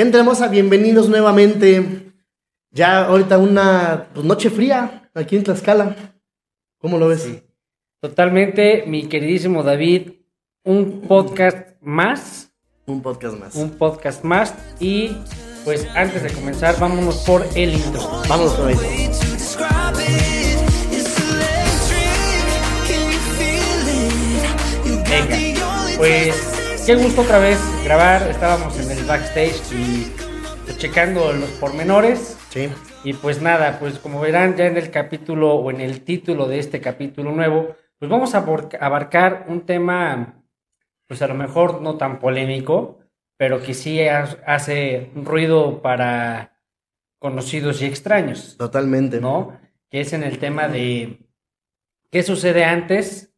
Gente hermosa, bienvenidos nuevamente. Ya ahorita una pues, noche fría aquí en Tlaxcala. ¿Cómo lo ves? Sí. Totalmente, mi queridísimo David, un podcast más, Un podcast más. un podcast más y pues antes de comenzar vámonos por el intro. Vámonos con eso. Venga, pues qué gusto otra vez grabar, estábamos en backstage y pues, checando los pormenores Sí. y pues nada, pues como verán ya en el capítulo o en el título de este capítulo nuevo, pues vamos a abarcar un tema pues a lo mejor no tan polémico, pero que sí ha- hace ruido para conocidos y extraños, Totalmente. ¿no? Que es en el tema de qué sucede antes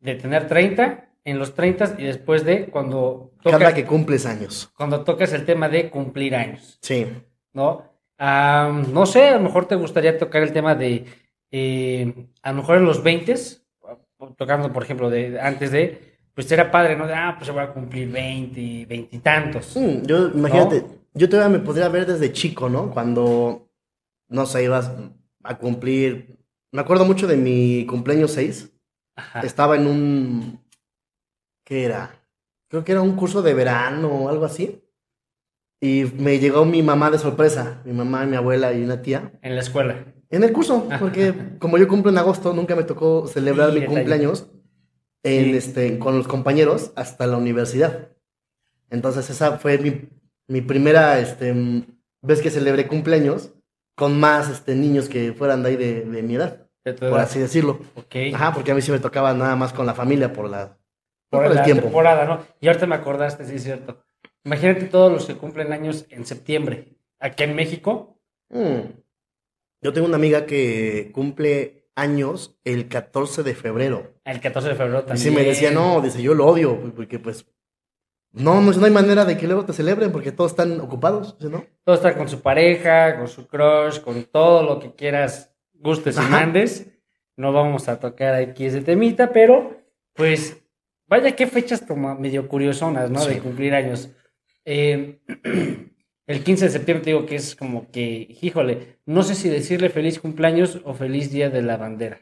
de tener 30, en los 30 y después de cuando Cada tocas, que cumples años. cuando tocas el tema de cumplir años. Sí. ¿no? No sé, a lo mejor te gustaría tocar el tema de, eh, a lo mejor en los 20, tocando, por ejemplo, de antes de, pues era padre, ¿no? De, ah, pues se va a cumplir 20, 20 y tantos. Mm, yo, imagínate, yo todavía me podría ver desde chico, ¿no? Cuando, no sé, ibas a cumplir. Me acuerdo mucho de mi cumpleaños 6. Ajá. Estaba en un. ¿Qué era? Creo que era un curso de verano o algo así. Y me llegó mi mamá de sorpresa. Mi mamá, mi abuela y una tía. En la escuela. En el curso, porque como yo cumplo en agosto, nunca me tocó celebrar Sí, mi detalle. cumpleaños en, Sí. este, con los compañeros hasta la universidad. Entonces esa fue mi, mi primera este, vez que celebré cumpleaños con más este, niños que fueran de ahí de, de mi edad, por así decirlo. Ajá, porque a mí sí me tocaba nada más con la familia por la Por, por el la tiempo. temporada, ¿no? Y ahorita me acordaste, sí es cierto. Imagínate todos los que cumplen años en septiembre. Aquí en México, Mm. Yo tengo una amiga que cumple años el 14 de febrero. el 14 de febrero Y también. sí me decía, no, dice, yo lo odio, porque pues, no, no, no hay manera de que luego te celebren porque todos están ocupados, ¿sí, ¿no? Todo está con su pareja, con su crush, con todo lo que quieras, gustes y mandes. No vamos a tocar aquí ese temita, pero pues vaya qué fechas como medio curiosonas, ¿no? Sí. De cumplir años. Eh, el 15 de septiembre te digo que es como que, híjole, no sé si decirle feliz cumpleaños o feliz día de la bandera.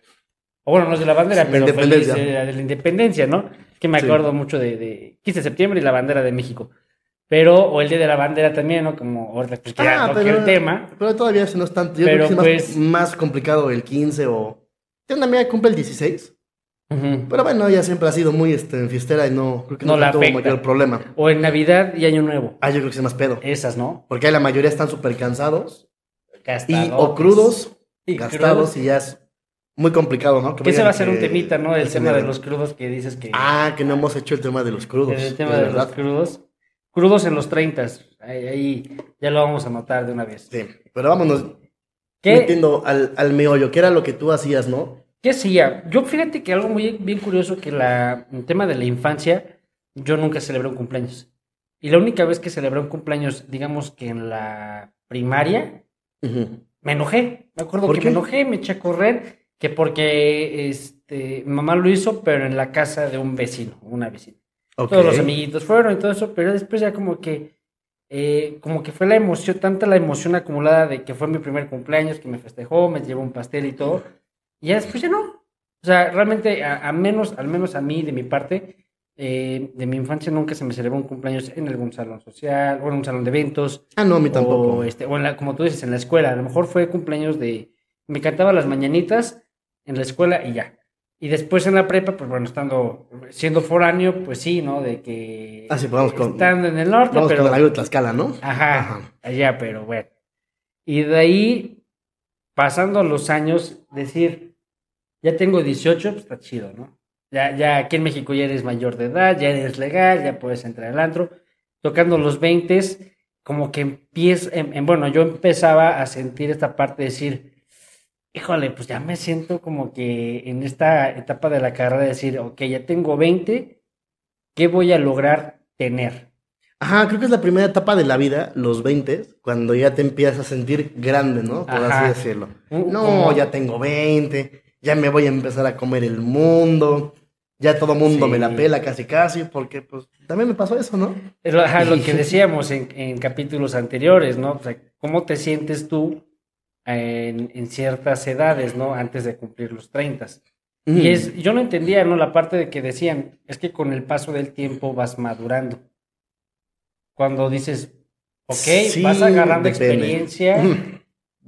O bueno, no es de la bandera, Sí, pero la feliz día de la independencia, ¿no? Que me Sí. acuerdo mucho de, de 15 de septiembre y la bandera de México. Pero, o el día de la bandera también, ¿no? Como ahorita pues toqué el tema. Ah, pero todavía ese no es tanto. Yo Pero, creo que es más, pues- más complicado el 15 o... Tengo una amiga que cumple el 16, Pero bueno, ella siempre ha sido muy este, fiestera y no, creo que No no, la tuvo mayor problema. O en Navidad y Año Nuevo. Ah, yo creo que es más pedo. Esas, ¿no? Porque ahí la mayoría están súper cansados y Gastadotes. o crudos, Y gastados crudos. y ya es muy complicado, ¿no? Que ese vayan va a ser que- un temita, ¿no? El que tema de los crudos que dices que... Ah, que no hemos hecho el tema de los crudos. el tema de los crudos. Crudos en los 30. Ahí, ahí ya lo vamos a notar de una vez. Sí, pero vámonos ¿Qué, metiendo al, al meollo, que era lo que tú hacías, ¿no? ¿Qué hacía? Yo fíjate que algo muy bien curioso que la, el tema de la infancia, yo nunca celebré un cumpleaños. Y la única vez que celebré un cumpleaños, digamos que en la primaria, me enojé. Me acuerdo ¿Por que qué? me enojé, me eché a correr, que porque este, mi mamá lo hizo, pero en la casa de un vecino, una vecina. Todos los amiguitos fueron y todo eso, pero después ya como que, eh, como que fue la emoción, tanta la emoción acumulada de que fue mi primer cumpleaños, que me festejó, me llevó un pastel y todo, y ya después ya no. O sea, realmente, a, a menos, al menos a mí, de mi parte, eh, de mi infancia nunca se me celebró un cumpleaños en algún salón social, o en un salón de eventos, Ah, no, a mí tampoco. o, este, o en la, como tú dices, en la escuela. A lo mejor fue cumpleaños de. Me cantaba las mañanitas en la escuela y ya. Y después en la prepa, pues bueno, estando. Siendo foráneo, pues sí, ¿no? De que. Ah, sí, pues vamos con- Estando en el norte, Vamos pero. con algo de Tlaxcala, ¿no? Ajá, Ajá. allá, pero bueno. Y de ahí, pasando los años, decir, ya tengo 18, pues está chido, ¿no? Ya, ya aquí en México ya eres mayor de edad, ya eres legal, ya puedes entrar al antro. Tocando los 20, como que empieza, en, en- bueno, yo empezaba a sentir esta parte de decir, híjole, pues ya me siento como que en esta etapa de la carrera de decir, ok, ya tengo 20, ¿qué voy a lograr tener? Ajá, creo que es la primera etapa de la vida, los 20, cuando ya te empiezas a sentir grande, ¿no? Por Ajá. así decirlo. No, ya tengo 20, ya me voy a empezar a comer el mundo, ya todo mundo Sí. me la pela casi casi, porque pues también me pasó eso, ¿no? Es lo, ajá, lo que decíamos en, en capítulos anteriores, ¿no? O sea, ¿cómo te sientes tú en, en ciertas edades, ¿no? Antes de cumplir los 30. Y es, yo no entendía, ¿no? La parte de que decían, es que con el paso del tiempo vas madurando. Cuando dices, ok, Sí, vas agarrando depende. experiencia,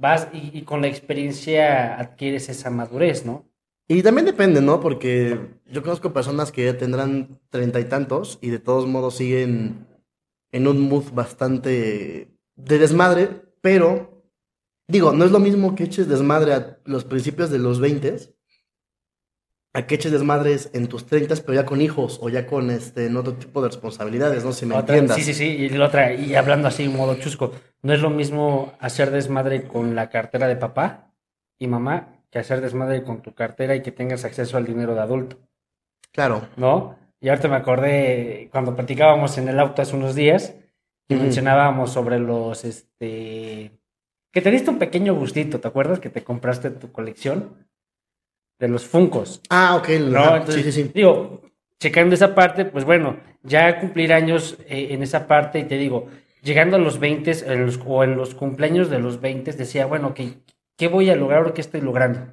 vas y, con la experiencia adquieres esa madurez, ¿no? Y también depende, ¿no? Porque yo conozco personas que tendrán treinta y tantos y de todos modos siguen en un mood bastante de desmadre, pero digo, no es lo mismo que eches desmadre a los principios de los 20 a que eches desmadres en tus 30 pero ya con hijos o ya con este en otro tipo de responsabilidades, no si me Otra- entiendas. sí, sí, sí, y la otra, y hablando así en modo chusco, no es lo mismo hacer desmadre con la cartera de papá y mamá que hacer desmadre con tu cartera y que tengas acceso al dinero de adulto, Claro. ¿no? Y ahorita me acordé cuando platicábamos en el auto hace unos días y Ujú. mencionábamos sobre los, este, que te diste un pequeño gustito, ¿te acuerdas? Que te compraste tu colección de los Funcos. Ah, ok. ¿no? Entonces, sí, sí, sí. Digo, checando esa parte, pues bueno, ya cumplir años eh, en esa parte y te digo, llegando a los 20 en los- o en los cumpleaños de los 20 decía, bueno, ¿qué, ¿qué voy a lograr o qué estoy logrando?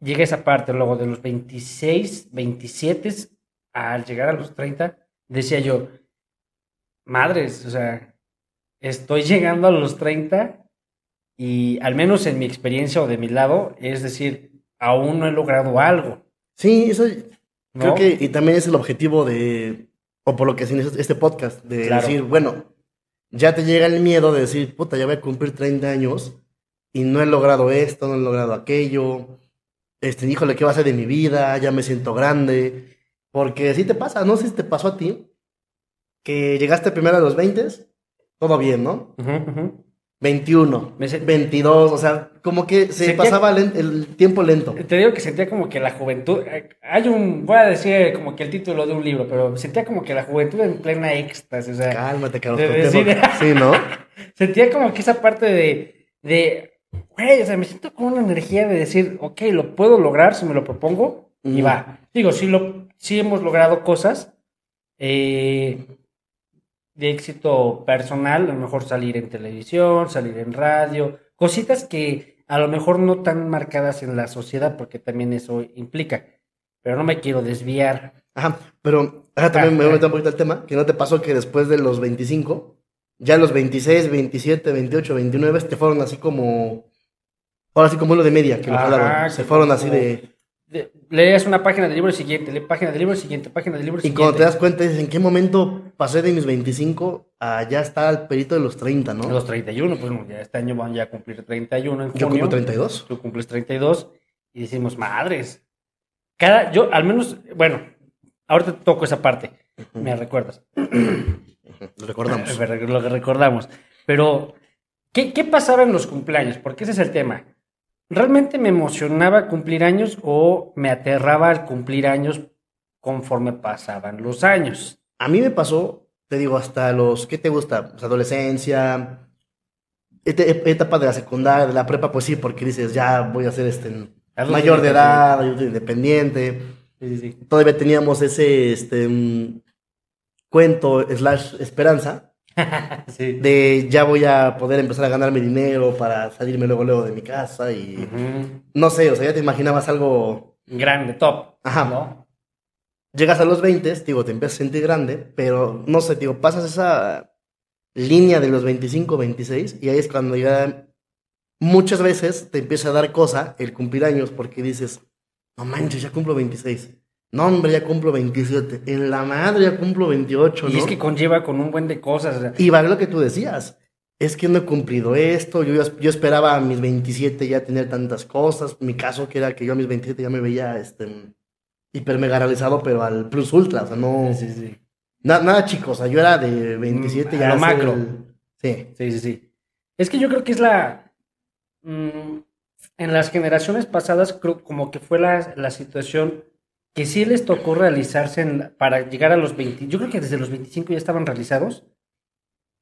Llega esa parte, luego de los 26, 27, al llegar a los 30, decía yo, madres, o sea, estoy llegando a los 30 y al menos en mi experiencia o de mi lado, es decir, aún no he logrado algo. Sí, eso creo que, y también es el objetivo de, o por lo que es este podcast, de decir, bueno, ya te llega el miedo de decir, puta, ya voy a cumplir 30 años y no he logrado esto, no he logrado aquello, este, híjole, ¿qué va a ser de mi vida? Ya me siento grande. Porque si te pasa, no sé si te pasó a ti, que llegaste primero a los 20, todo bien, ¿no? Uh -huh. 21, 22, o sea, como que se pasaba el tiempo lento. Te digo que sentía como que la juventud, eh, hay un, voy a decir como que el título de un libro, pero sentía como que la juventud en plena éxtasis. Cálmate, Carlos, de, de, sí, ¿no? sentía como que esa parte de, de, güey, o sea, me siento con una energía de decir, ok, lo puedo lograr si me lo propongo, y va. Digo, sí, lo, sí hemos logrado cosas, eh de éxito personal, a lo mejor salir en televisión, salir en radio, cositas que a lo mejor no tan marcadas en la sociedad, porque también eso implica. Pero no me quiero desviar. Ajá, pero ajá, también Ah, me voy a ah. meter un poquito al tema, que no te pasó que después de los 25, ya los 26, 27, 28, 29 te fueron así como, ahora sí como lo de media, que lo Ajá, jalaron, se fueron así De- lees una página del libro siguiente, lee página del libro siguiente, página del libro y siguiente. cuando te das cuenta dices, ¿en qué momento pasé de mis 25 a ya estar al perito de los 30, no? Los 31, pues ya este año van ya a cumplir 31 en junio. Yo cumplo 32. Tú cumples 32 y decimos, madres. Cada, yo al menos, bueno, ahorita toco esa parte, me recuerdas. Lo recordamos. Lo recordamos. Pero, ¿qué, ¿qué pasaba en los cumpleaños? Porque ese es el tema. ¿Realmente me emocionaba cumplir años o me aterraba al cumplir años conforme pasaban los años? A mí me pasó, te digo, hasta los, ¿qué te gusta? Pues, adolescencia, et- etapa de la secundaria, de la prepa, pues sí, porque dices, ya voy a ser este mayor de edad, independiente. Sí, sí, sí. Todavía teníamos ese este, mm, cuento slash esperanza Sí. de ya voy a poder empezar a ganarme dinero para salirme luego luego de mi casa y no sé, o sea, ya te imaginabas algo, Grande, top. Ajá. ¿no? llegas a los 20, digo, te empiezas a sentir grande, pero no sé, digo, pasas esa línea de los 25, 26 y ahí es cuando ya muchas veces te empieza a dar cosa el cumplir años porque dices, no manches, ya cumplo 26. No, hombre, ya cumplo 27. En la madre ya cumplo 28, ¿no? Y es que conlleva con un buen de cosas. o sea, Y va lo que tú decías. Es que no he cumplido esto. Yo, yo esperaba a mis 27 ya tener tantas cosas. Mi caso que era que yo a mis 27 ya me veía este, hiper mega realizado, pero al plus ultra. O sea, no. sí, sí. na- nada, chicos. O sea, yo era de 27 Mm, ya. a lo macro. el- sí. Sí, sí, sí. Es que yo creo que es la... mm, en las generaciones pasadas creo como que fue la, la situación que sí les tocó realizarse para llegar a los 20. Yo creo que desde los 25 ya estaban realizados.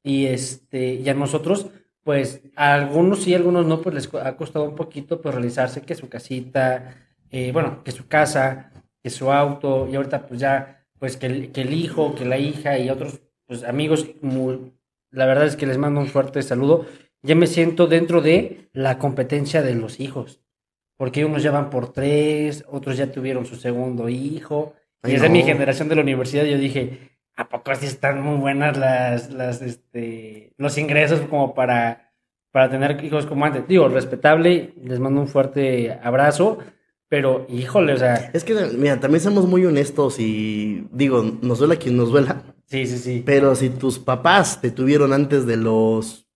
Y, este, y a nosotros, pues a algunos sí, a algunos no, pues les ha costado un poquito pues realizarse que su casita, eh, bueno, que su casa, que su auto, y ahorita pues ya, pues que el, hijo, que la hija y otros pues amigos, la verdad es que les mando un fuerte saludo. Ya me siento dentro de la competencia de los hijos, porque unos ya van por tres, otros ya tuvieron su segundo hijo, y desde no. mi generación de la universidad yo dije, ¿a poco así están muy buenas las, las, este, los ingresos como para, para tener hijos como antes? Digo, respetable, les mando un fuerte abrazo, pero híjole, o sea, Es que, mira, también somos muy honestos y digo, nos duela quien nos duela, sí, sí, sí. pero si tus papás te tuvieron antes de los,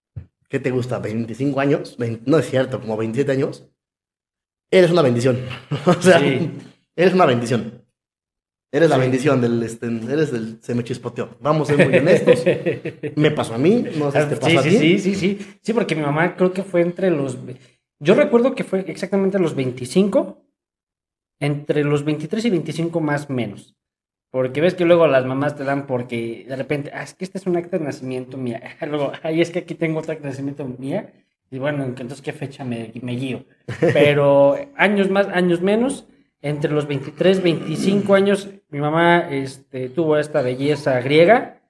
¿qué te gusta? ¿25 años? Vein- no es cierto, como 27 años. Eres una bendición. o sea, Sí. eres una bendición. Eres la Sí. bendición del, este, eres del, se me chispoteó. Vamos a ser muy honestos. Me pasó a mí, no sé si te pasó Sí, a sí, ti. sí, sí, sí. Sí, porque mi mamá creo que fue entre los... Yo recuerdo que fue exactamente los 25, entre los 23 y 25 más menos. Porque ves que luego las mamás te dan porque de repente, ah, es que este es un acta de nacimiento mía. Luego, ay, es que aquí tengo otra acta de nacimiento mía. Y bueno, entonces, ¿qué fecha me, me guío? Pero años más, años menos, entre los 23, 25 años, mi mamá este, tuvo esta belleza griega.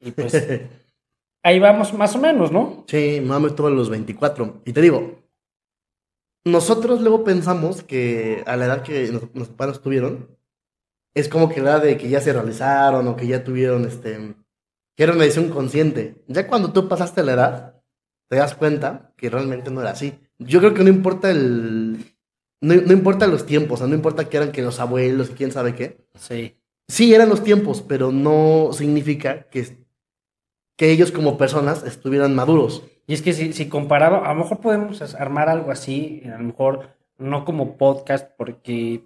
Y pues ahí vamos más o menos, ¿no? Sí, mi mamá estuvo a los 24. Y te digo, nosotros luego pensamos que a la edad que nos- nuestros padres tuvieron, es como que la edad de que ya se realizaron o que ya tuvieron, este, que era una decisión consciente. Ya cuando tú pasaste la edad, te das cuenta que realmente no era así. Yo creo que no importa el... No, no importa los tiempos, o sea, no importa que eran que los abuelos, quién sabe qué. Sí. Sí, eran los tiempos, pero no significa que, que ellos como personas estuvieran maduros. Y es que si, si comparaba, a lo mejor podemos armar algo así, a lo mejor no como podcast, porque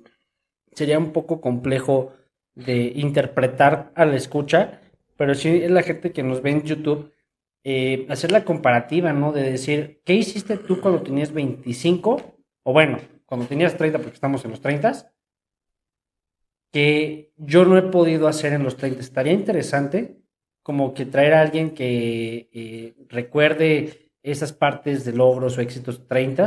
sería un poco complejo de interpretar a la escucha, pero sí es la gente que nos ve en YouTube, eh, hacer la comparativa, ¿no? De decir, ¿qué hiciste tú cuando tenías 25? O bueno, cuando tenías 30, porque estamos en los 30, que yo no he podido hacer en los 30. Estaría interesante como que traer a alguien que eh, recuerde esas partes de logros o éxitos 30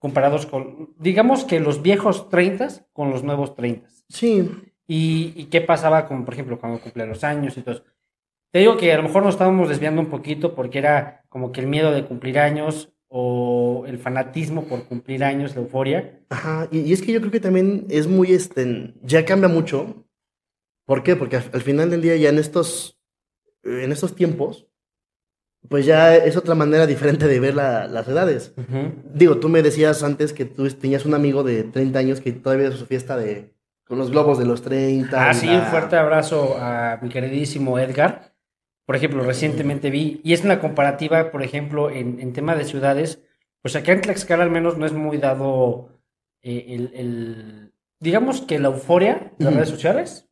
comparados con, digamos que los viejos 30 con los nuevos 30. Sí, Y, y qué pasaba con, por ejemplo, cuando cumplía los años y todo eso. Te digo que a lo mejor nos estábamos desviando un poquito porque era como que el miedo de cumplir años o el fanatismo por cumplir años, la euforia. Ajá, y, y es que yo creo que también es muy, este, ya cambia mucho. ¿Por qué? Porque al, al final del día ya en estos, en estos tiempos, pues ya es otra manera diferente de ver la- las edades. Digo, tú me decías antes que tú tenías un amigo de 30 años que todavía hizo su fiesta de, con los globos de los 30. Ah, sí, la- un fuerte abrazo a mi queridísimo Edgar. Por ejemplo, recientemente vi, y es una comparativa, por ejemplo, en, en tema de ciudades, pues acá en Tlaxcala al menos no es muy dado eh, el, el- digamos que la euforia de las redes sociales,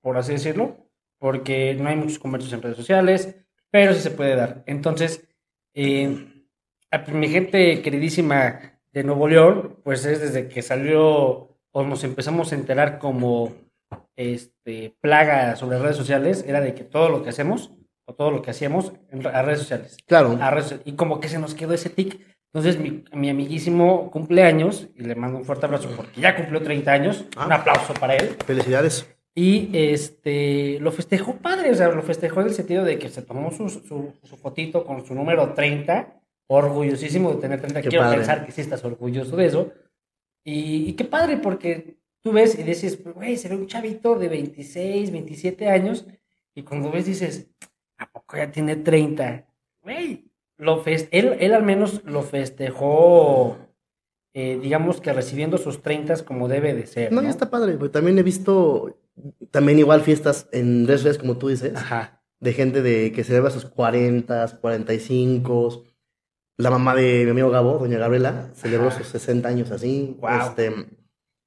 por así decirlo, porque no hay muchos comercios en redes sociales, pero sí se puede dar. Entonces, eh, a mi gente queridísima de Nuevo León, pues es desde que salió o nos empezamos a enterar como este, plaga sobre redes sociales, era de que todo lo que hacemos o todo lo que hacíamos a redes sociales. Claro, a redes y como que se nos quedó ese tic. Entonces, mi, mi amiguísimo cumpleaños, y le mando un fuerte abrazo porque ya cumplió 30 años, Ah. un aplauso para él. felicidades. Y este lo festejó padre, o sea, lo festejó en el sentido de que se tomó su, su, su fotito con su número 30, orgullosísimo de tener 30. Qué Quiero padre. pensar que sí estás orgulloso de eso. Y, y qué padre, porque tú ves y dices, güey, se ve un chavito de 26, 27 años, y cuando ves dices, ¿a poco ya tiene 30? Güey, lo fest él, él al menos lo festejó, eh, digamos que recibiendo sus 30 como debe de ser. No, ¿no? ya está padre, porque también he visto también igual fiestas en redes sociales, como tú dices. Ajá. de gente de que celebra sus 40, 45. La mamá de mi amigo Gabo, doña Gabriela, celebró Ajá. sus 60 años así. Guau. Este,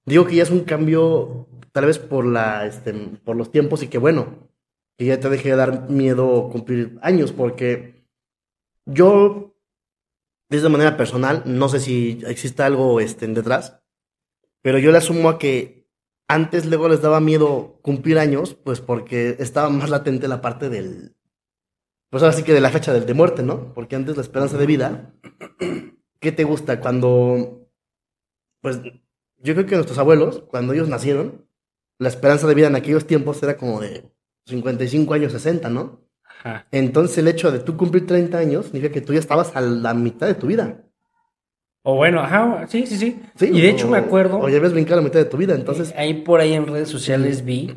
digo que ya es un cambio, tal vez por la, este, por los tiempos y que bueno, que ya te deje de dar miedo cumplir años, porque yo, de manera personal, no sé si existe algo este, detrás, pero yo le asumo a que antes luego les daba miedo cumplir años, pues porque estaba más latente la parte del, pues ahora sí que de la fecha del de muerte, ¿no? Porque antes la esperanza de vida, ¿qué te gusta? Cuando, pues yo creo que nuestros abuelos, cuando ellos nacieron, la esperanza de vida en aquellos tiempos era como de 55 años, 60, ¿no? Ajá. Entonces el hecho de tú cumplir 30 años significa que tú ya estabas a la mitad de tu vida. O bueno, ajá, sí, sí, sí. Sí, y de hecho me acuerdo, O ya habías brincado la mitad de tu vida, entonces... eh, ahí por ahí en redes sociales vi,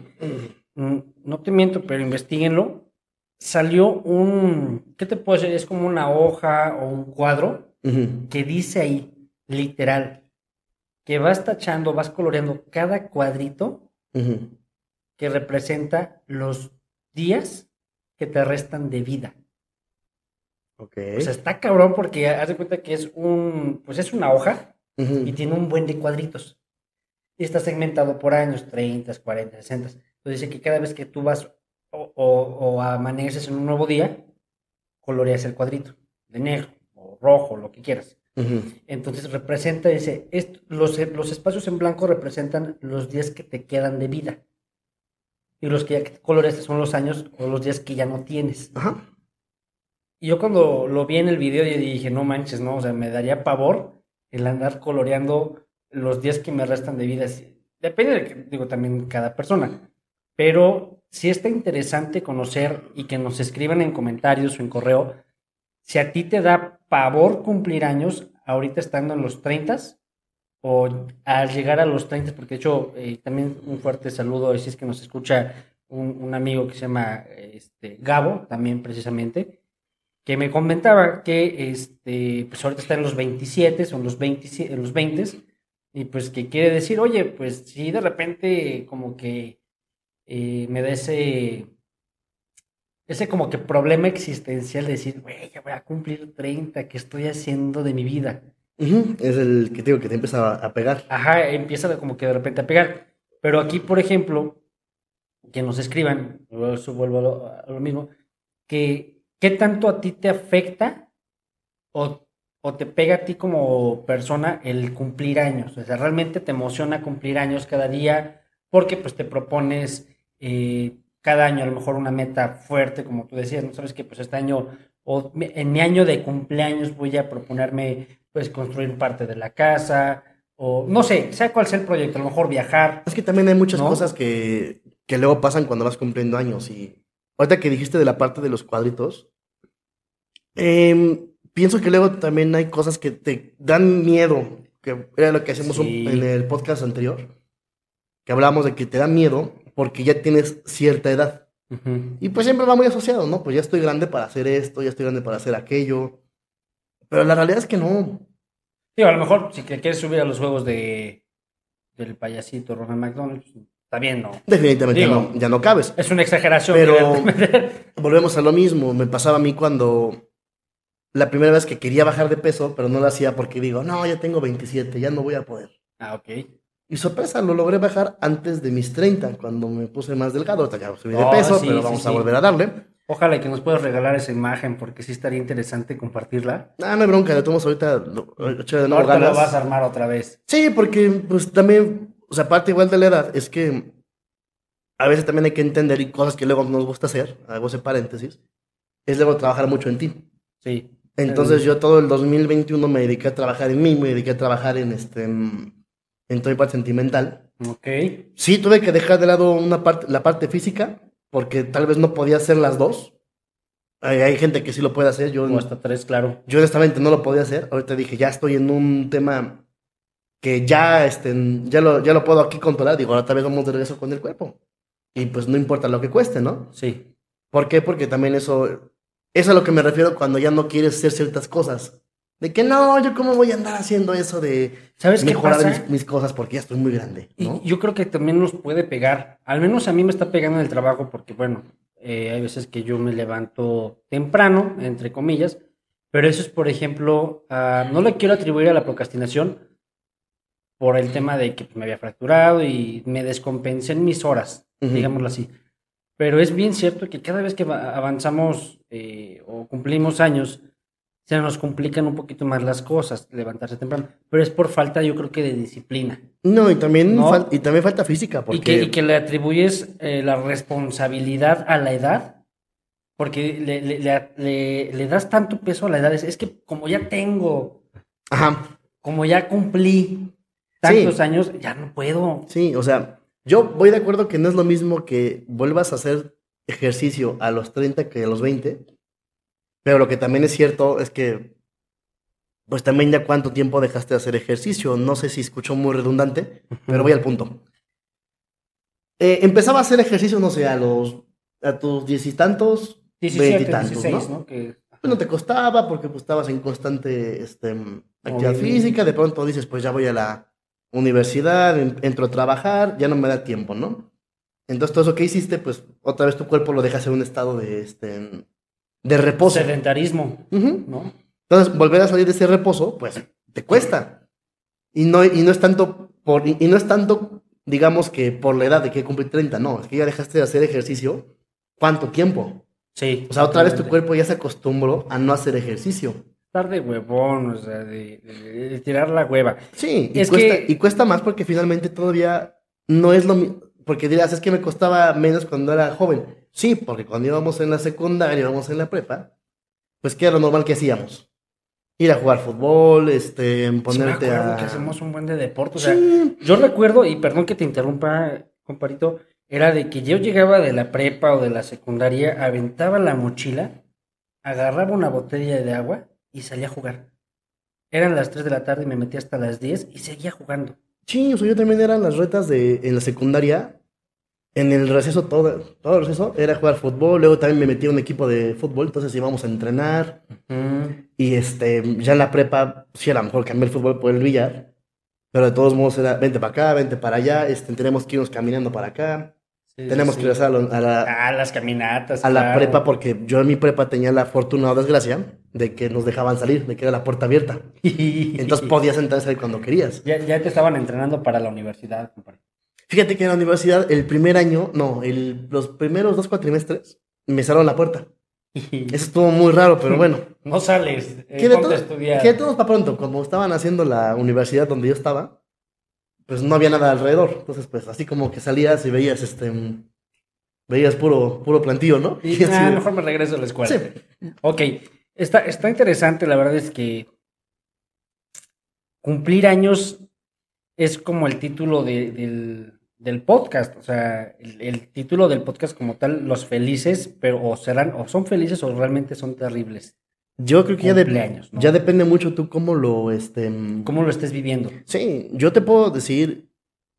mm, no te miento, pero investiguenlo, salió un, ¿qué te puedo decir? Es como una hoja o un cuadro que dice ahí, literal, que vas tachando, vas coloreando cada cuadrito ujú. Que representa los días que te restan de vida. Ok. O sea, está cabrón porque haz de cuenta que es un, pues es una hoja Ujú, y tiene un buen de cuadritos. Y está segmentado por años, 30, 40, 60. Entonces dice que cada vez que tú vas o, o, o amaneces en un nuevo día, coloreas el cuadrito de negro o rojo, lo que quieras. ujú. Entonces representa, dice, los, los espacios en blanco representan los días que te quedan de vida. Y los que ya coloreaste son los años o los días que ya no tienes. Ajá. Y yo cuando lo vi en el video, yo dije, no manches, no, o sea, me daría pavor el andar coloreando los días que me restan de vida. Depende de, que- digo, también cada persona. Pero sí está interesante conocer y que nos escriban en comentarios o en correo si a ti te da pavor cumplir años ahorita estando en los 30 o al llegar a los 30, porque de hecho eh, también un fuerte saludo, si es que nos escucha un, un amigo que se llama este, Gabo, también precisamente, que me comentaba que este, pues ahorita está en los 27, son los 20, en los 20, y pues que quiere decir, oye, pues si de repente como que eh, me da ese, ese como que problema existencial de decir, güey, ya voy a cumplir 30, ¿qué estoy haciendo de mi vida? Es el que te digo que te empieza a, pegar. Ajá, empieza como que de repente a pegar. Pero aquí, por ejemplo, que nos escriban, vuelvo a lo, a mismo, que qué tanto a ti te afecta o, o te pega a ti como persona el cumplir años. O sea, realmente te emociona cumplir años cada día porque pues te propones eh, cada año a lo mejor una meta fuerte, como tú decías, ¿no? Sabes que pues este año o en mi año de cumpleaños voy a proponerme pues construir parte de la casa o no sé, sea cual sea el proyecto, a lo mejor viajar. Es que también hay muchas ¿No? cosas que, que luego pasan cuando vas cumpliendo años. Y ahorita que dijiste de la parte de los cuadritos, em, pienso que luego también hay cosas que te dan miedo, que era lo que hacemos Sí. en el podcast anterior, que hablábamos de que te da miedo porque ya tienes cierta edad. Y pues siempre va muy asociado, ¿no? Pues ya estoy grande para hacer esto, ya estoy grande para hacer aquello. Pero la realidad es que no. Digo, a lo mejor si te quieres subir a los juegos de del payasito Ronald McDonald, pues, bien, ¿no? Definitivamente Digo, no, ya no cabes. Es una exageración. Pero-. Volvemos a lo mismo. Me pasaba a mí cuando la primera vez que quería bajar de peso, pero no lo hacía porque digo, no, ya tengo 27, ya no voy a poder. Ah, ok. Y sorpresa, lo logré bajar antes de mis 30, cuando me puse más delgado. Ahorita ya subí de Oh, peso, sí, pero sí, vamos a sí. volver a darle. Ojalá que nos puedas regalar esa imagen porque sí estaría interesante compartirla. Ah, no hay bronca, le tomamos ahorita, lo- echo de Ahorita lo vas a armar otra vez. Sí, porque pues también, o sea, aparte igual de la edad, es que a veces también hay que entender y cosas que luego nos gusta hacer, hago ese paréntesis, es luego trabajar mucho en ti. Sí. Entonces yo todo el 2021 me dediqué a trabajar en mí, me dediqué a trabajar en este en, en toda mi parte sentimental. Ok. Sí, tuve que dejar de lado una parte, la parte física, porque tal vez no podía hacer las dos. Hay, hay gente que sí lo puede hacer, yo, O hasta tres, claro. yo honestamente no lo podía hacer. Ahorita dije, ya estoy en un tema que ya, este, ya, lo, ya lo puedo aquí controlar. Digo, ahora tal vez vamos de regreso con el cuerpo. Y pues no importa lo que cueste, ¿no? Sí. ¿Por qué? Porque también eso, eso es a lo que me refiero cuando ya no quieres hacer ciertas cosas. De que no, yo cómo voy a andar haciendo eso de ¿Sabes qué mejorar pasa? mis, mis cosas porque ya estoy muy grande, yo creo que también nos puede pegar. Al menos a mí me está pegando en el trabajo porque, bueno, eh, hay veces que yo me levanto temprano, entre comillas, pero eso es, por ejemplo, no le quiero atribuir a la procrastinación por el tema de que me había fracturado y me descompensé en mis horas, Ujú. digámoslo así. Pero es bien cierto que cada vez que va- avanzamos eh, o cumplimos años, se nos complican un poquito más las cosas, levantarse temprano. Pero es por falta, yo creo que de disciplina. No, y también, ¿No? fal- y también falta física, porque Y que, y que le atribuyes eh, la responsabilidad a la edad, porque le, le- le- le- le das tanto peso a la edad. Es, es que como ya tengo, Ajá, como ya cumplí tantos años, ya no puedo. sí, o sea, Yo voy de acuerdo que no es lo mismo que vuelvas a hacer ejercicio a los 30 que a los 20, pero lo que también es cierto es que, pues también ya cuánto tiempo dejaste de hacer ejercicio. No sé si escucho muy redundante, pero voy al punto. Eh, empezaba a hacer ejercicio, no sé, a los, a tus diez y tantos, 17, veintitantos, 16, ¿no? ¿no? Que, Pues no te costaba porque pues, estabas en constante este, actividad física, de pronto dices, pues ya voy a la universidad, en- entro a trabajar, ya no me da tiempo, ¿no? Entonces todo eso que hiciste, pues otra vez tu cuerpo lo dejas en un estado de, este, de reposo. sedentarismo. ¿no? Entonces volver a salir de ese reposo, pues te cuesta. Y no, y no es tanto por, y, no es tanto, digamos que por la edad de que cumplí 30, no, es que ya dejaste de hacer ejercicio. ¿Cuánto tiempo? Sí. O sea, otra vez tu cuerpo ya se acostumbró a no hacer ejercicio. Estar de huevón, o sea, de, de- de tirar la hueva. Sí, y, Es cuesta, que- y cuesta más porque finalmente todavía no es lo mismo. Porque dirás, es que me costaba menos cuando era joven. Sí, porque cuando íbamos en la secundaria, íbamos en la prepa, pues ¿qué era lo normal que hacíamos? Ir a jugar fútbol, este, Sí me ponerte a... que hacemos un buen de deporte, o sea, Sí, yo recuerdo, y perdón que te interrumpa, comparito, era de que yo llegaba de la prepa o de la secundaria, aventaba la mochila, agarraba una botella de agua y salía a jugar. Eran las 3 de la tarde y me metía hasta las 10 y seguía jugando. Sí, o sea, yo también eran las retas de, en la secundaria, en el receso, todo, todo el receso, era jugar fútbol, luego también me metí a un equipo de fútbol, entonces íbamos a entrenar, Y este, ya en la prepa, sí, a lo mejor cambié el fútbol por el billar. Pero de todos modos era, vente para acá, vente para allá, este, tenemos que irnos caminando para acá. Sí, tenemos sí. que regresar a, lo- a la, Ah, las caminatas. a la prepa porque yo en mi prepa tenía la fortuna o desgracia de que nos dejaban salir, de que era la puerta abierta. Entonces podías entrar y salir cuando querías. ya, ya te estaban entrenando para la universidad, compadre. Fíjate que en la universidad, el primer año, no, el, los primeros dos cuatrimestres, me cerraron la puerta. Eso estuvo muy raro, pero bueno. No sales, eh, que de, todo- que de todos para pronto, como estaban haciendo la universidad donde yo estaba, pues no había nada alrededor. Entonces, pues así como que salías y veías este veías puro, puro plantillo, ¿no? Y, así ah, de- mejor me regreso a la escuela. Sí. Ok, está, está interesante, la verdad es que cumplir años es como el título de- del, del podcast, o sea, el, el título del podcast como tal, los felices, pero o serán, o son felices o realmente son terribles. Yo creo que ya, de- ¿no? ya depende mucho tú cómo lo, este... ¿Cómo lo estés viviendo? Sí, yo te puedo decir,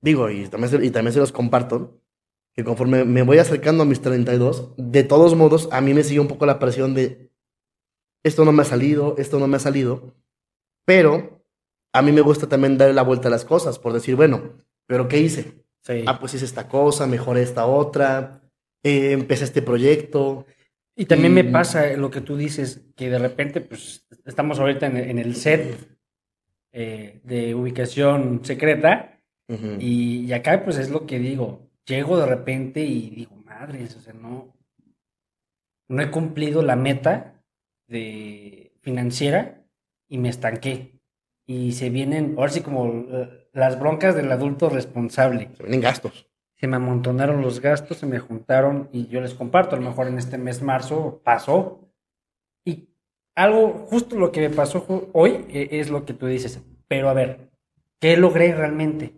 digo, y también, se- y también se los comparto, que conforme me voy acercando a mis 32, de todos modos, a mí me sigue un poco la presión de, esto no me ha salido, esto no me ha salido, pero a mí me gusta también darle la vuelta a las cosas, por decir, bueno, pero ¿qué hice? Sí. Ah, pues hice esta cosa, mejoré esta otra, eh, empecé este proyecto. Y también me pasa lo que tú dices, que de repente, pues, estamos ahorita en, en el set eh, de ubicación secreta, y, y acá, pues, es lo que digo. Llego de repente y digo, madres, o sea, no, no he cumplido la meta de financiera y me estanqué. Y se vienen, ahora sí, como eh, las broncas del adulto responsable. Se vienen gastos. Se me amontonaron los gastos, se me juntaron y yo les comparto. A lo mejor en este mes marzo pasó. Y algo, justo lo que me pasó hoy eh, es lo que tú dices. Pero a ver, ¿qué logré realmente?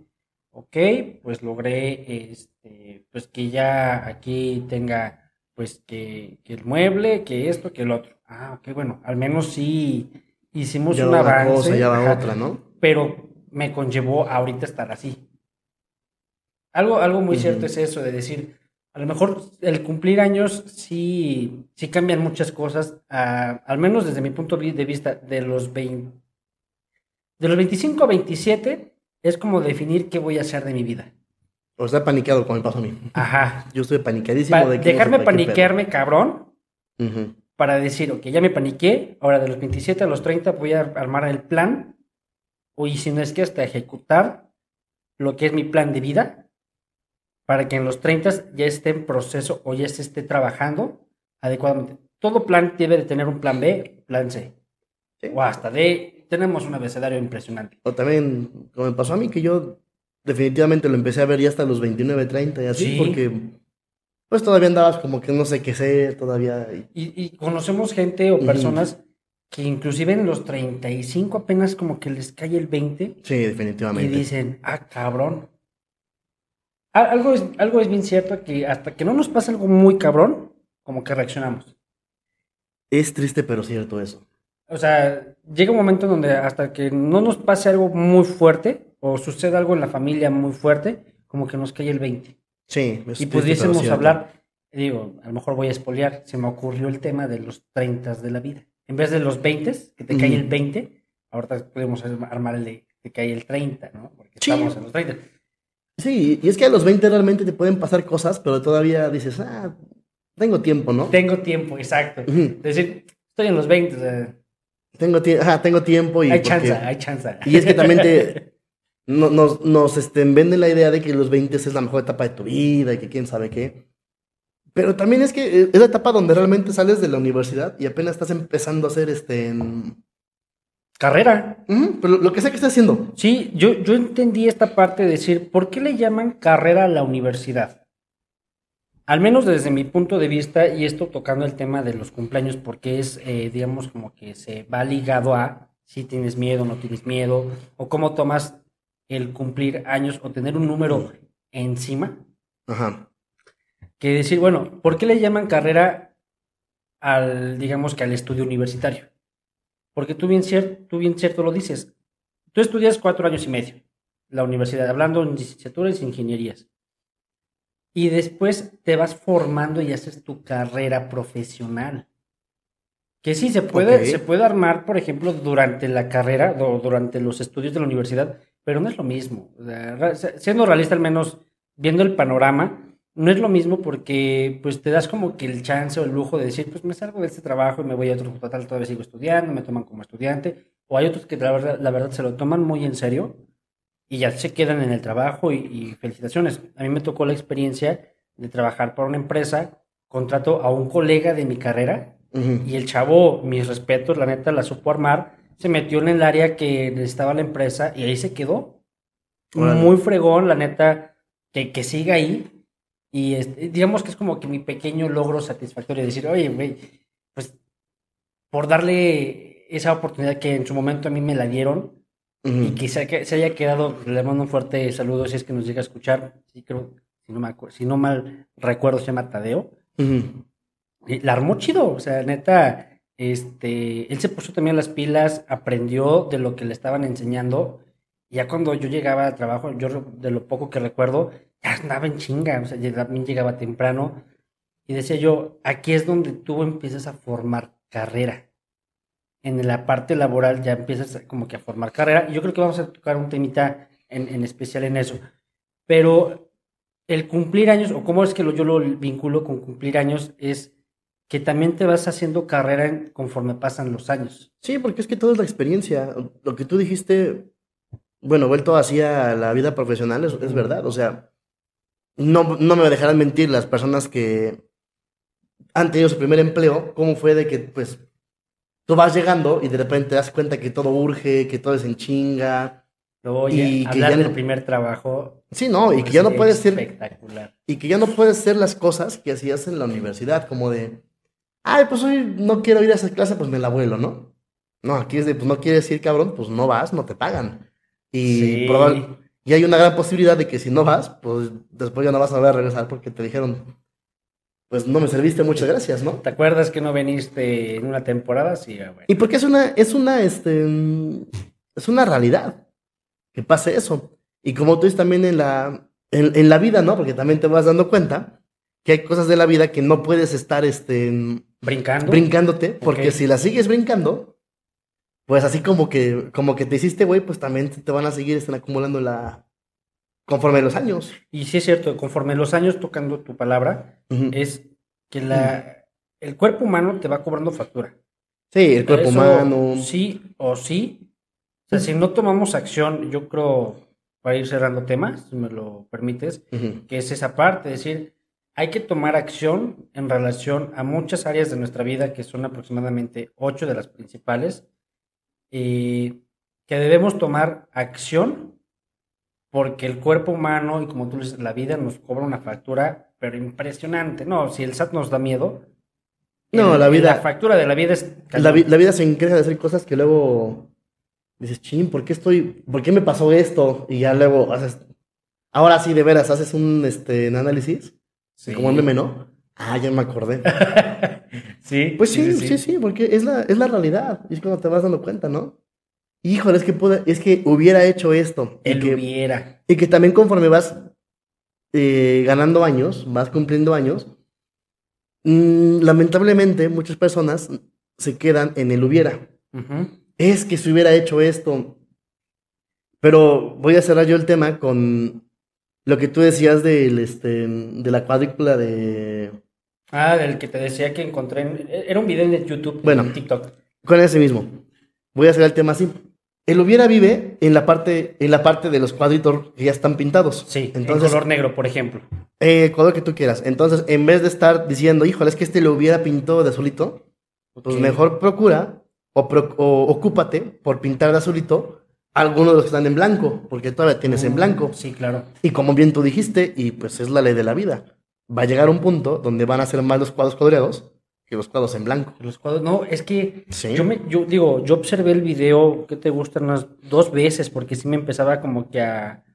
Ok, pues logré este, pues que ya aquí tenga pues que, que el mueble, que esto, que el otro. Ah, ok, bueno, al menos sí hicimos Ya un avance. cosa, ya va ajá, otra, ¿no? pero me conllevó ahorita estar así. Algo, algo muy cierto es eso, de decir, a lo mejor el cumplir años sí, sí cambian muchas cosas, ah, al menos desde mi punto de vista, de los 20, de los 25 a 27, es como definir qué voy a hacer de mi vida. O estar paniqueado, como me pasó a mí. Ajá. Yo estoy panicadísimo Pa- de que no dejarme pedo. paniquearme, cabrón, Ujú. para decir, ok, ya me paniqué, ahora de los 27 a los 30 voy a armar el plan, o y si no es que hasta ejecutar lo que es mi plan de vida, para que en los 30 ya esté en proceso o ya se esté trabajando adecuadamente. Todo plan debe de tener un plan B, plan C, Sí. o hasta D. Tenemos un abecedario impresionante. O también, como me pasó a mí, que yo definitivamente lo empecé a ver ya hasta los 29, 30 y así, Sí. porque pues todavía andabas como que no sé qué ser, todavía. y- Y, y conocemos gente o personas que inclusive en los 35 apenas como que les cae el 20 Sí, Y definitivamente. dicen, ah, cabrón. A- algo es, algo es bien cierto que hasta que no nos pasa algo muy cabrón, como que reaccionamos. Es triste, pero cierto eso. O sea, llega un momento donde hasta que no nos pase algo muy fuerte o suceda algo en la familia muy fuerte, como que nos cae el 20. Sí. es y pudiésemos hablar, digo, a lo mejor voy a espolear, se me ocurrió el tema de los 30 de la vida. En vez de los 20, que te cae el 20, ahorita podemos armar el de te cae el 30, ¿no? Porque Sí. estamos en los 30. Sí, y es que a los 20 realmente te pueden pasar cosas, pero todavía dices, ah, tengo tiempo, ¿no? Tengo tiempo, exacto. Ujú. Es decir, estoy en los 20, o sea, Tengo, tie- ajá, tengo tiempo y hay porque- chance, hay chance. Y es que también te, no- nos, nos este, venden la idea de que los 20 es la mejor etapa de tu vida y que quién sabe qué. Pero también es que eh, es la etapa donde realmente sales de la universidad y apenas estás empezando a hacer este... en- Carrera. Pero lo, que sea que estés haciendo. Sí, yo, yo entendí esta parte de decir, ¿por qué le llaman carrera a la universidad? Al menos desde mi punto de vista, y esto tocando el tema de los cumpleaños, porque es, eh, digamos, como que se va ligado a si tienes miedo, no tienes miedo, o cómo tomas el cumplir años o tener un número encima, Ajá. que decir, bueno, ¿por qué le llaman carrera al, digamos que al estudio universitario? Porque tú bien, cier- tú bien cierto lo dices. Tú estudias cuatro años y medio la universidad, hablando en licenciaturas e ingenierías. Y después te vas formando y haces tu carrera profesional. Que sí, se puede, se puede armar, por ejemplo, durante la carrera o durante los estudios de la universidad, pero no es lo mismo. O sea, ra- siendo realista, al menos viendo el panorama, no es lo mismo porque pues te das como que el chance o el lujo de decir, pues me salgo de este trabajo y me voy a otro total, todavía sigo estudiando, me toman como estudiante, o hay otros que la verdad, la verdad se lo toman muy en serio y ya se quedan en el trabajo y, y felicitaciones. A mí me tocó la experiencia de trabajar para una empresa, contrato a un colega de mi carrera y el chavo, mis respetos, la neta la supo armar, se metió en el área que necesitaba la empresa y ahí se quedó. Muy fregón, la neta, que, que siga ahí. Y este, digamos que es como que mi pequeño logro satisfactorio de decir, oye, güey, pues por darle esa oportunidad que en su momento a mí me la dieron y Ujú. que se, que se haya quedado, le mando un fuerte saludo si es que nos llega a escuchar, sí creo, si no, me acu- si no mal recuerdo se llama Tadeo, y la armó chido, o sea, neta, este, él se puso también las pilas, aprendió de lo que le estaban enseñando. y Ya cuando yo llegaba al trabajo, yo de lo poco que recuerdo, ya andaba en chinga, o sea, ya también llegaba temprano. Y decía yo, aquí es donde tú empiezas a formar carrera. En la parte laboral ya empiezas a- como que a formar carrera. Y yo creo que vamos a tocar un temita en, en especial en eso. Pero el cumplir años, o cómo es que lo- yo lo vinculo con cumplir años, es que también te vas haciendo carrera en- conforme pasan los años. Sí, porque es que todo es la experiencia. Lo que tú dijiste, bueno, vuelto hacia la vida profesional, es, es verdad. O sea, no, no me dejarán mentir las personas que han tenido su primer empleo, cómo fue de que, pues, tú vas llegando y de repente te das cuenta que todo urge, que todo es en chinga. Oye, Y que ya del no- primer trabajo. Sí, no, y que ya no puedes ser, Espectacular. y que ya no puedes hacer las cosas que hacías en la universidad, como de, ay, pues hoy no quiero ir a esa clase, pues me la vuelo, ¿no? No, aquí es de, pues no quieres ir, cabrón, pues no vas, no te pagan. Y, Sí. probable- y hay una gran posibilidad de que si no vas, pues después ya no vas a volver a regresar porque te dijeron, pues no me serviste, muchas gracias, ¿no? ¿Te acuerdas que no viniste en una temporada? Sí, ah, bueno. Y porque es una, es una, este, es una realidad que pase eso. Y como tú dices también en la, en, en la vida, ¿no? Porque también te vas dando cuenta que hay cosas de la vida que no puedes estar, este, Brincando. brincándote, porque Ok. si la sigues brincando, pues así como que, como que te hiciste, güey, pues también te van a seguir, están acumulando la, conforme los años. Y sí es cierto, conforme los años tocando tu palabra, es que la, el cuerpo humano te va cobrando factura. Sí, el cuerpo Eso, humano. Sí o sí. O sea, si no tomamos acción, yo creo, para ir cerrando temas, si me lo permites, que es esa parte, es decir, hay que tomar acción en relación a muchas áreas de nuestra vida, que son aproximadamente ocho de las principales, y que debemos tomar acción porque el cuerpo humano y como tú dices, la vida nos cobra una factura, pero impresionante. No, si el SAT nos da miedo, No, el- la vida- La factura de la vida es... La, vi- la vida se encarga de hacer cosas que luego dices, chin, ¿por qué estoy, por qué me pasó esto? Y ya luego haces, Ahora sí, de veras, haces un este, un análisis, Sí. como el meme, ¿no? Ah, ya me acordé. Sí. Pues sí, sí, sí, porque es la, es la realidad. Y es cuando te vas dando cuenta, ¿no? Híjole, es que, pude- es que hubiera hecho esto. Y Él que, hubiera. y que también conforme vas eh, ganando años, vas cumpliendo años, mm, lamentablemente muchas personas se quedan en el hubiera. Es que se hubiera hecho esto. Pero voy a cerrar yo el tema con lo que tú decías del, este, de la cuadrícula de... Ah, del que te decía que encontré. en- Era un video de YouTube, Bueno. en TikTok. Con ese mismo. Voy a hacer el tema así. El hubiera vive en la parte, en la parte de los cuadritos que ya están pintados. Sí, Entonces, en color negro, por ejemplo. eh, el color que tú quieras. Entonces, en vez de estar diciendo, híjole, es que este lo hubiera pintado de azulito, pues mejor procura o, pro- o ocúpate por pintar de azulito algunos de los que están en blanco, porque todavía tienes en blanco. Sí, claro. Y como bien tú dijiste, y pues es la ley de la vida, va a llegar un punto donde van a ser más los cuadros coloreados que los cuadros en blanco. Los cuadros, no, es que Sí. yo me, yo digo, yo observé el video, ¿qué te gustan? Unas dos veces, porque sí me empezaba como que a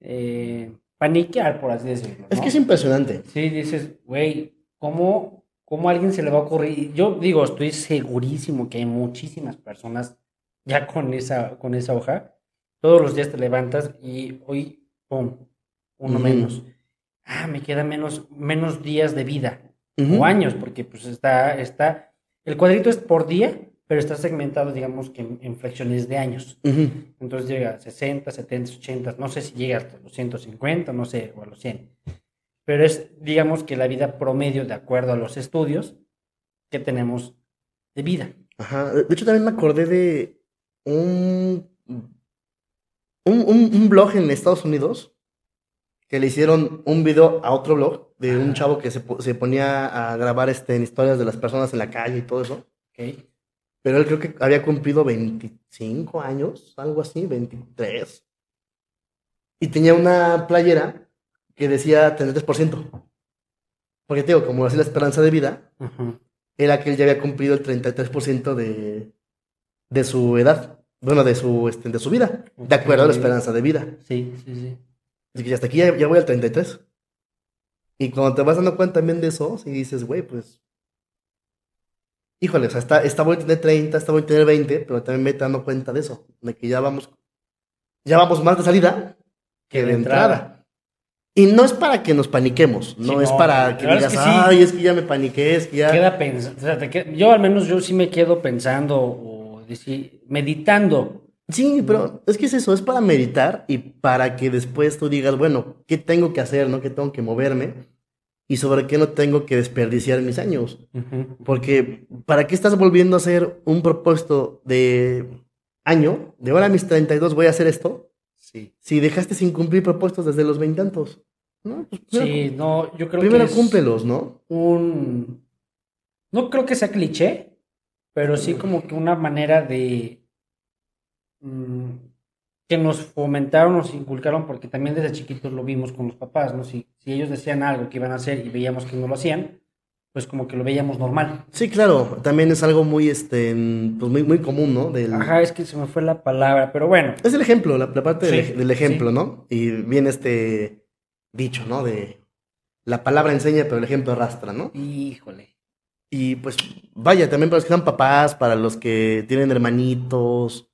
eh, paniquear, por así decirlo. Es que es impresionante. Sí, dices, güey, ¿cómo, ¿cómo a alguien se le va a ocurrir? Yo digo, estoy segurísimo que hay muchísimas personas ya con esa, con esa hoja. Todos los días te levantas y hoy, pum, uno menos. Ah, me quedan menos, menos días de vida Ujú. o años, porque pues está, está, el cuadrito es por día, pero está segmentado, digamos que en, en fracciones de años. Entonces llega a 60, 70, 80, no sé si llega hasta los 150, no sé, o a los 100. Pero es, digamos que la vida promedio de acuerdo a los estudios que tenemos de vida. Ajá. De hecho, también me acordé de un, un, un, un blog en Estados Unidos que le hicieron un video a otro blog de un chavo que se, se ponía a grabar este, en historias de las personas en la calle y todo eso. ¿ok? Pero él creo que había cumplido 25 años, algo así, 23. Y tenía una playera que decía 33%. Porque te digo, como así la esperanza de vida, era que él ya había cumplido el 33% de, de su edad. Bueno, de su, este, de su vida. De acuerdo a la esperanza de vida. Sí, sí, sí. Así que hasta aquí ya, ya voy al 33. Y cuando te vas dando cuenta también de eso, si dices, güey, pues. Híjole, o sea, está, está voy a tener 30, está voy a tener 20, pero también me dando cuenta de eso, de que ya vamos, ya vamos más de salida que de entrada. Y no es para que nos paniquemos, no Sí, es no, para la que verdad es digas, que sí. ay, es que ya me paniqué, es que ya. Queda pensando, o sea, yo al menos yo sí me quedo pensando o decir, meditando. Sí, pero es que es eso, es para meditar y para que después tú digas, bueno, ¿qué tengo que hacer, no? ¿Qué tengo que moverme? Y sobre qué no tengo que desperdiciar mis años. Porque, ¿para qué estás volviendo a hacer un propósito de año? De ahora a mis 32 voy a hacer esto. Sí. Si dejaste sin cumplir propósitos desde los veintantos. ¿no? Pues primero, Sí, no, yo creo primero que es cúmplelos, ¿no? un... No creo que sea cliché, pero sí como que una manera de... mm, que nos fomentaron, nos inculcaron, porque también desde chiquitos lo vimos con los papás, ¿no? Si, si ellos decían algo que iban a hacer y veíamos que no lo hacían, pues como que lo veíamos normal. Sí, claro. También es algo muy, este, pues muy, muy común, ¿no? Del, Ajá, es que se me fue la palabra, pero bueno. Es el ejemplo, la, la parte del, Sí, ej- del ejemplo, sí. ¿no? Y viene este dicho, ¿no? De la palabra enseña, pero el ejemplo arrastra, ¿no? Híjole. Y pues vaya, también para los que sean papás, para los que tienen hermanitos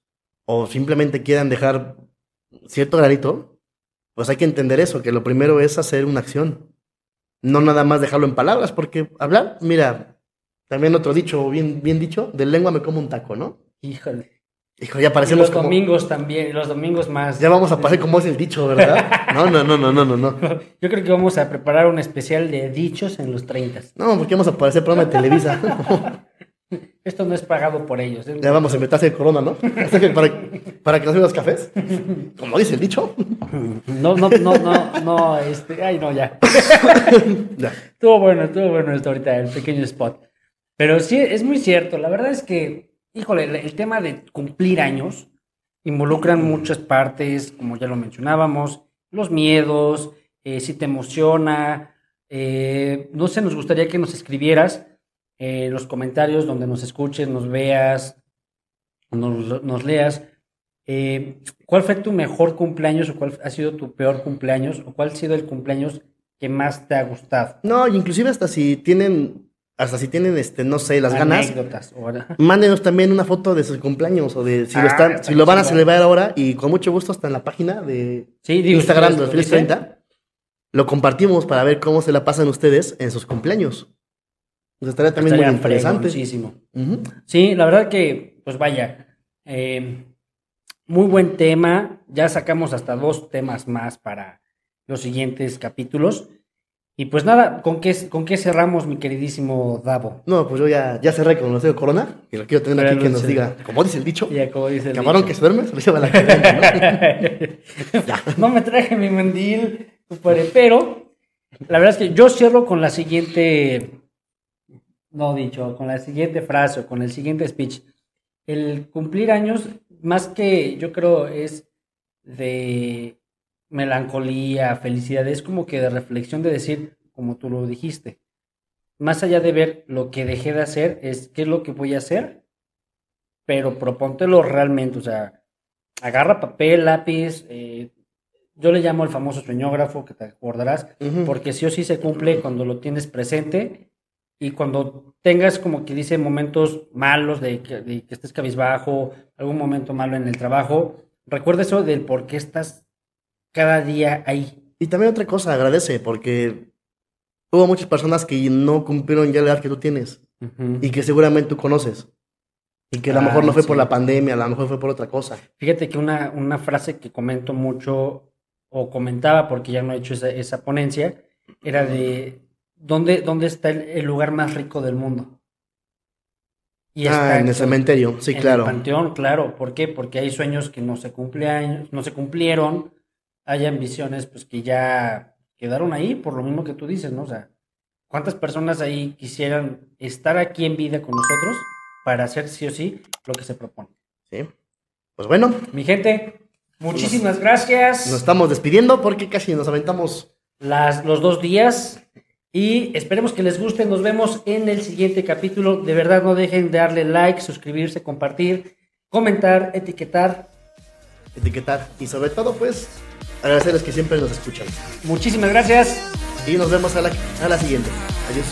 o simplemente quieran dejar cierto granito, pues hay que entender eso, que lo primero es hacer una acción. No nada más dejarlo en palabras, porque hablar, mira, también otro dicho, bien, bien dicho, de lengua me como un taco, ¿no? Híjole. Hijo, ya Y parecemos los como... domingos también, los domingos más. Ya vamos a pasar como es el dicho, ¿verdad? No, no, no, no, no, no, no. Yo creo que vamos a preparar un especial de dichos en los 30. No, porque vamos a parecer programa de Televisa. Esto no es pagado por ellos. Ya vamos a inventarse el corona, ¿no? Para, para que nos los cafés. Como dice el dicho. No, no, no, no, no, este, ay, no, ya. Ya. Estuvo bueno, estuvo bueno esto ahorita, el pequeño spot. Pero sí, es muy cierto. La verdad es que, híjole, el, el tema de cumplir años involucran muchas partes, como ya lo mencionábamos, los miedos, eh, si te emociona. eh, no sé, nos gustaría que nos escribieras eh, los comentarios donde nos escuches, nos veas, nos, nos leas. Eh, ¿Cuál fue tu mejor cumpleaños o cuál ha sido tu peor cumpleaños o cuál ha sido el cumpleaños que más te ha gustado? No, inclusive hasta si tienen, hasta si tienen, este, no sé, las ganas, mándenos también una foto de sus cumpleaños o de si, Ah, lo, están, está si lo van a celebrar ahora y con mucho gusto hasta en la página de Sí, digo, Instagram si de ustedes Feliz lo dicen. 30. Lo compartimos para ver cómo se la pasan ustedes en sus cumpleaños. Pues estaría también Estaría muy interesante. Ujú. Sí, la verdad que, pues vaya, eh, muy buen tema. Ya sacamos hasta dos temas más para los siguientes capítulos. Y pues nada, ¿con qué, con qué cerramos, mi queridísimo Davo? No, pues yo ya, ya cerré con de Corona y lo quiero tener Pero aquí que no nos sé. diga, como dice el dicho, Ya como dice el camarón dicho. que se duerme, se lo lleva la cadena, ¿no? no me traje mi mandil, compadre, pero la verdad es que yo cierro con la siguiente, no dicho, con la siguiente frase o con el siguiente speech. El cumplir años, más que yo creo es de melancolía, felicidad, es como que de reflexión de decir, como tú lo dijiste, más allá de ver lo que dejé de hacer, es qué es lo que voy a hacer, pero propóntelo realmente, o sea, agarra papel, lápiz, eh, yo le llamo el famoso sueñógrafo, que te acordarás, porque sí o sí se cumple cuando lo tienes presente y cuando tengas como que dice momentos malos de que, de que estés cabizbajo, algún momento malo en el trabajo, recuerda eso del por qué estás cada día ahí. Y también otra cosa, agradece, porque hubo muchas personas que no cumplieron ya la edad que tú tienes y que seguramente tú conoces. Y que a lo Ah, mejor no fue por la pandemia, a lo mejor fue por otra cosa. Fíjate que una, una frase que comento mucho, o comentaba porque ya no he hecho esa, esa ponencia, era de ¿dónde, dónde está el, el lugar más rico del mundo? Y ah, está en el cementerio, sí, en claro. el panteón, claro. ¿Por qué? Porque hay sueños que no se cumpleaños, no se cumplieron, hay ambiciones pues que ya quedaron ahí, por lo mismo que tú dices, ¿no? O sea, ¿cuántas personas ahí quisieran estar aquí en vida con nosotros para hacer sí o sí lo que se propone? Sí. Pues bueno, Mi gente, muchísimas gracias. nos estamos despidiendo porque casi nos aventamos. Las, los dos días. Y esperemos que les guste. Nos vemos en el siguiente capítulo. De verdad, no dejen de darle like, suscribirse, compartir, comentar, etiquetar. etiquetar y sobre todo pues agradecerles que siempre nos escuchan Muchísimas gracias. y nos vemos a la, a la siguiente adiós